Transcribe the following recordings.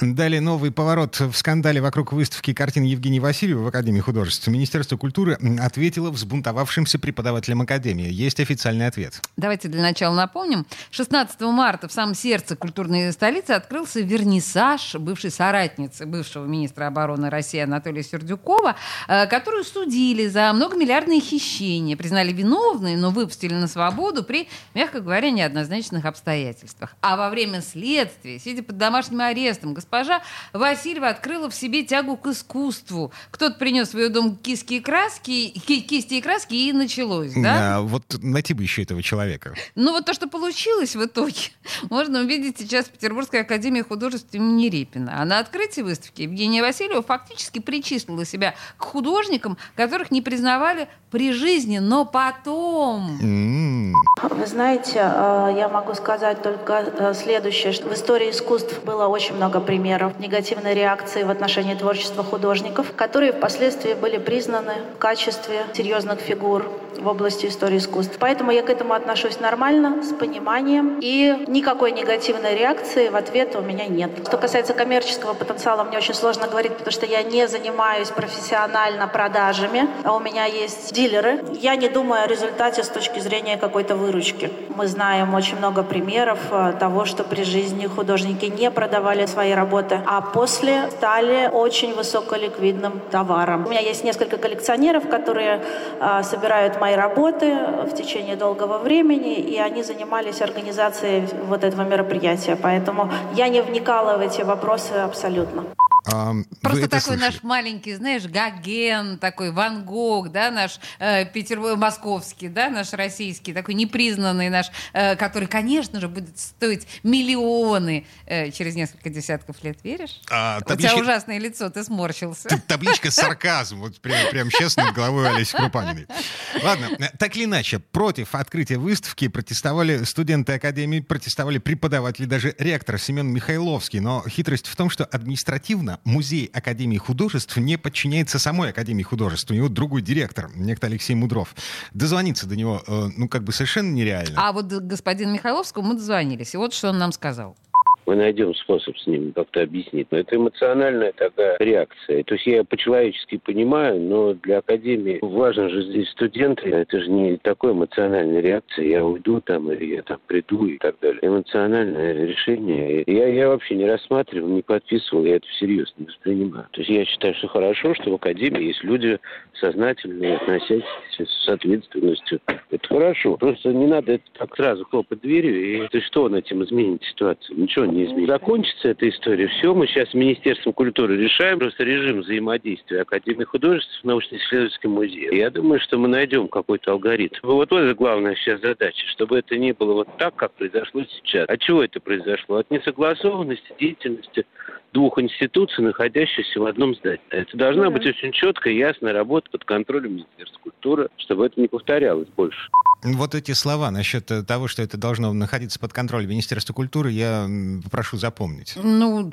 Далее новый поворот в скандале вокруг выставки картин Евгения Васильева в Академии художеств. Министерство культуры ответило взбунтовавшимся преподавателям Академии. Есть официальный ответ. Давайте для начала напомним. 16 марта в самом сердце культурной столицы открылся вернисаж бывшей соратницы бывшего министра обороны России Анатолия Сердюкова, э, которую судили за многомиллиардные хищения, признали виновной, но выпустили на свободу при, мягко говоря, неоднозначных обстоятельствах. А во время следствия, сидя под домашним арестом, госпожа Васильева открыла в себе тягу к искусству. Кто-то принес в ее дом киски и краски, ки кисти и краски, и началось, да? А, вот найти бы еще этого человека. Ну вот то, что получилось в итоге, можно увидеть сейчас в Петербургской академии художеств имени Репина. А на открытии выставки Евгения Васильева фактически причислила себя к художникам, которых не признавали при жизни, но потом. Вы знаете, э, я могу сказать только э, следующее, что в истории искусств было очень много примеров негативной реакции в отношении творчества художников, которые впоследствии были признаны в качестве серьезных фигур в области истории искусств. Поэтому я к этому отношусь нормально, с пониманием, и никакой негативной реакции в ответ у меня нет. Что касается коммерческого потенциала, мне очень сложно говорить, потому что я не занимаюсь профессионально продажами, а у меня есть дилеры. Я не думаю о результате с точки зрения какой-то выручки. Мы знаем очень много примеров э, того, что при жизни художники не продавали свои работы, а после стали очень высоколиквидным товаром. У меня есть несколько коллекционеров, которые э, собирают мои работы в течение долгого времени, и они занимались организацией вот этого мероприятия. Поэтому я не вникала в эти вопросы абсолютно. А, Просто такой слышали? наш маленький, знаешь, Гоген, такой Ван Гог, да, наш э, Петербург, московский, да, наш российский, такой непризнанный наш, э, который, конечно же, будет стоить миллионы э, через несколько десятков лет, веришь? А, табличка... У тебя ужасное лицо, ты сморщился. Табличка сарказм, вот прям, прям честно, над головой Олеси Крупаниной. Ладно, так или иначе, против открытия выставки протестовали студенты Академии, протестовали преподаватели, даже ректор Семен Михайловский, но хитрость в том, что административно музей Академии художеств не подчиняется самой Академии художеств. У него другой директор, некто Алексей Мудров. Дозвониться до него, э, ну, как бы совершенно нереально. А вот господин Михайловскому мы дозвонились. И вот что он нам сказал мы найдем способ с ним как-то объяснить. Но это эмоциональная такая реакция. То есть я по-человечески понимаю, но для Академии важно же здесь студенты. Это же не такой эмоциональная реакция. Я уйду там, или я там приду и так далее. Эмоциональное решение. Я, я вообще не рассматривал, не подписывал, я это всерьез не воспринимаю. То есть я считаю, что хорошо, что в Академии есть люди сознательные, относящиеся с ответственностью. Это хорошо. Просто не надо это так сразу хлопать дверью. И ты что он этим изменит ситуацию? Ничего не изменит. Закончится эта история. Все, мы сейчас с Министерством культуры решаем просто режим взаимодействия Академии художеств с научно-исследовательским музеем. Я думаю, что мы найдем какой-то алгоритм. Вот это главная сейчас задача, чтобы это не было вот так, как произошло сейчас. От чего это произошло? От несогласованности деятельности двух институций, находящихся в одном здании. Это должна быть очень четкая, ясная работа под контролем Министерства культуры, чтобы это не повторялось больше. Вот эти слова насчет того, что это должно находиться под контролем Министерства культуры, я прошу запомнить. Ну,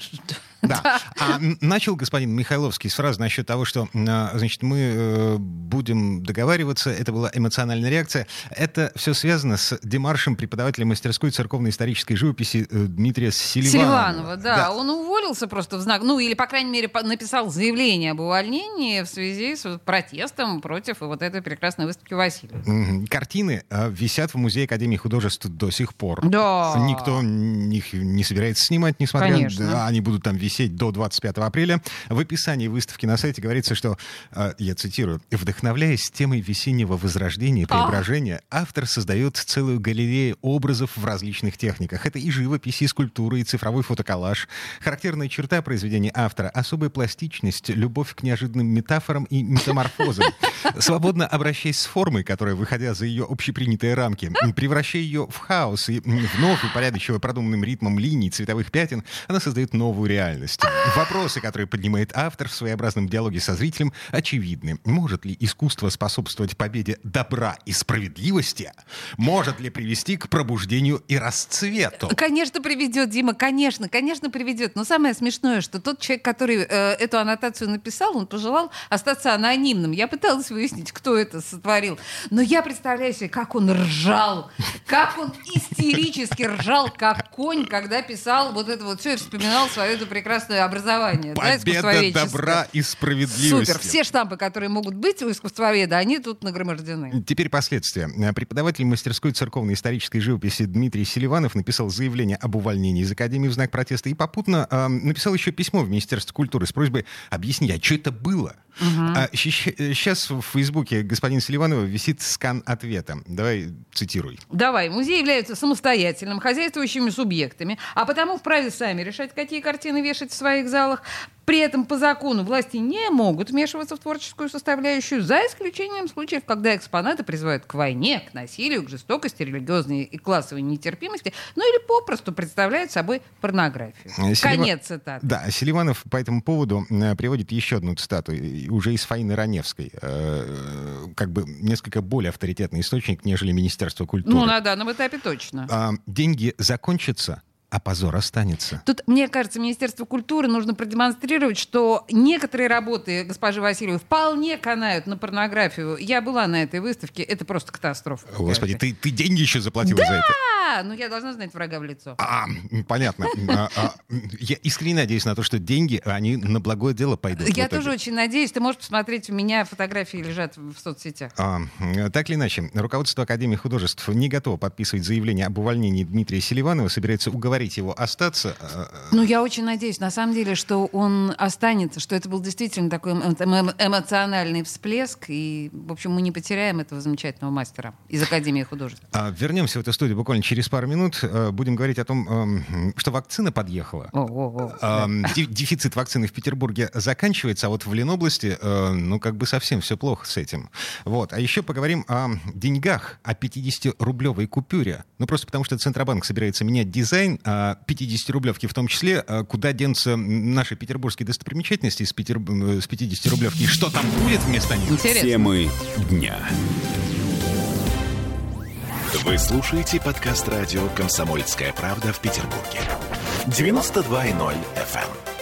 да. А начал господин Михайловский сразу насчет того, что, а, значит, мы э, будем договариваться, это была эмоциональная реакция. Это все связано с демаршем преподавателя мастерской церковной исторической живописи э, Дмитрия Селиванова. Селиванова, да. да. Он уволился просто в знак, ну, или, по крайней мере, написал заявление об увольнении в связи с протестом против вот этой прекрасной выставки Васильева. Картины а, висят в Музее Академии художеств до сих пор. Да. Никто их не собирается снимать, несмотря на... Они будут там висеть до 25 апреля. В описании выставки на сайте говорится, что, э, я цитирую, «Вдохновляясь темой весеннего возрождения и преображения, автор создает целую галерею образов в различных техниках. Это и живопись, и скульптура, и цифровой фотоколлаж. Характерная черта произведения автора — особая пластичность, любовь к неожиданным метафорам и метаморфозам. Свободно обращаясь с формой, которая, выходя за ее общепринятые рамки, превращая ее в хаос и вновь упорядочивая продуманным ритмом линий, цветовых пятен, она создает новую реальность. Вопросы, которые поднимает автор в своеобразном диалоге со зрителем, очевидны. Может ли искусство способствовать победе добра и справедливости? Может ли привести к пробуждению и расцвету? Конечно, приведет, Дима, конечно, конечно, приведет. Но самое смешное, что тот человек, который э, эту аннотацию написал, он пожелал остаться анонимным. Я пыталась выяснить, кто это сотворил. Но я представляю себе, как он ржал, как он истерически ржал, как конь, когда писал писал вот это вот все и вспоминал свое это прекрасное образование. Победа да, добра и справедливости. Супер. Все штампы, которые могут быть у искусствоведа, они тут нагромождены. Теперь последствия. Преподаватель мастерской церковной исторической живописи Дмитрий Селиванов написал заявление об увольнении из Академии в знак протеста и попутно э, написал еще письмо в Министерство культуры с просьбой объяснить, а что это было? Угу. А, сейчас в Фейсбуке господин Селиванова висит скан ответа. Давай цитируй. Давай. Музей является самостоятельным, хозяйствующими субъектами, а потому вправе сами решать, какие картины вешать в своих залах. При этом по закону власти не могут вмешиваться в творческую составляющую, за исключением случаев, когда экспонаты призывают к войне, к насилию, к жестокости, религиозной и классовой нетерпимости, ну или попросту представляют собой порнографию. Селива... Конец цитаты. Да, Селиванов по этому поводу э, приводит еще одну цитату, уже из Фаины Раневской, э, как бы несколько более авторитетный источник, нежели Министерство культуры. Ну, на данном этапе точно. А, деньги закончатся, а позор останется. Тут, мне кажется, Министерству культуры нужно продемонстрировать, что некоторые работы госпожи Васильевой вполне канают на порнографию. Я была на этой выставке, это просто катастрофа. Господи, ты, ты деньги еще заплатила да! за это? Да, ну я должна знать врага в лицо. А, понятно. А, а, я искренне надеюсь на то, что деньги, они на благое дело пойдут. Я тоже очень надеюсь. Ты можешь посмотреть, у меня фотографии лежат в соцсетях. А, так или иначе, руководство Академии художеств не готово подписывать заявление об увольнении Дмитрия Селиванова, собирается уговорить его остаться. Ну, я очень надеюсь, на самом деле, что он останется, что это был действительно такой эмоциональный всплеск, и, в общем, мы не потеряем этого замечательного мастера из Академии художеств. А, вернемся в эту студию буквально через пару минут э, будем говорить о том, что вакцина подъехала. О, о, о. Дефицит вакцины в Петербурге заканчивается, а вот в Ленобласти, ну, как бы совсем все плохо с этим. Вот. А еще поговорим о деньгах, о 50-рублевой купюре. Ну, просто потому что Центробанк собирается менять дизайн, а 50-рублевки в том числе, э, куда денутся наши петербургские достопримечательности с, Петер... с 50-рублевки, и что там будет вместо них? Интересно. Темы дня. Вы слушаете подкаст радио «Комсомольская правда» в Петербурге. 92.0 FM.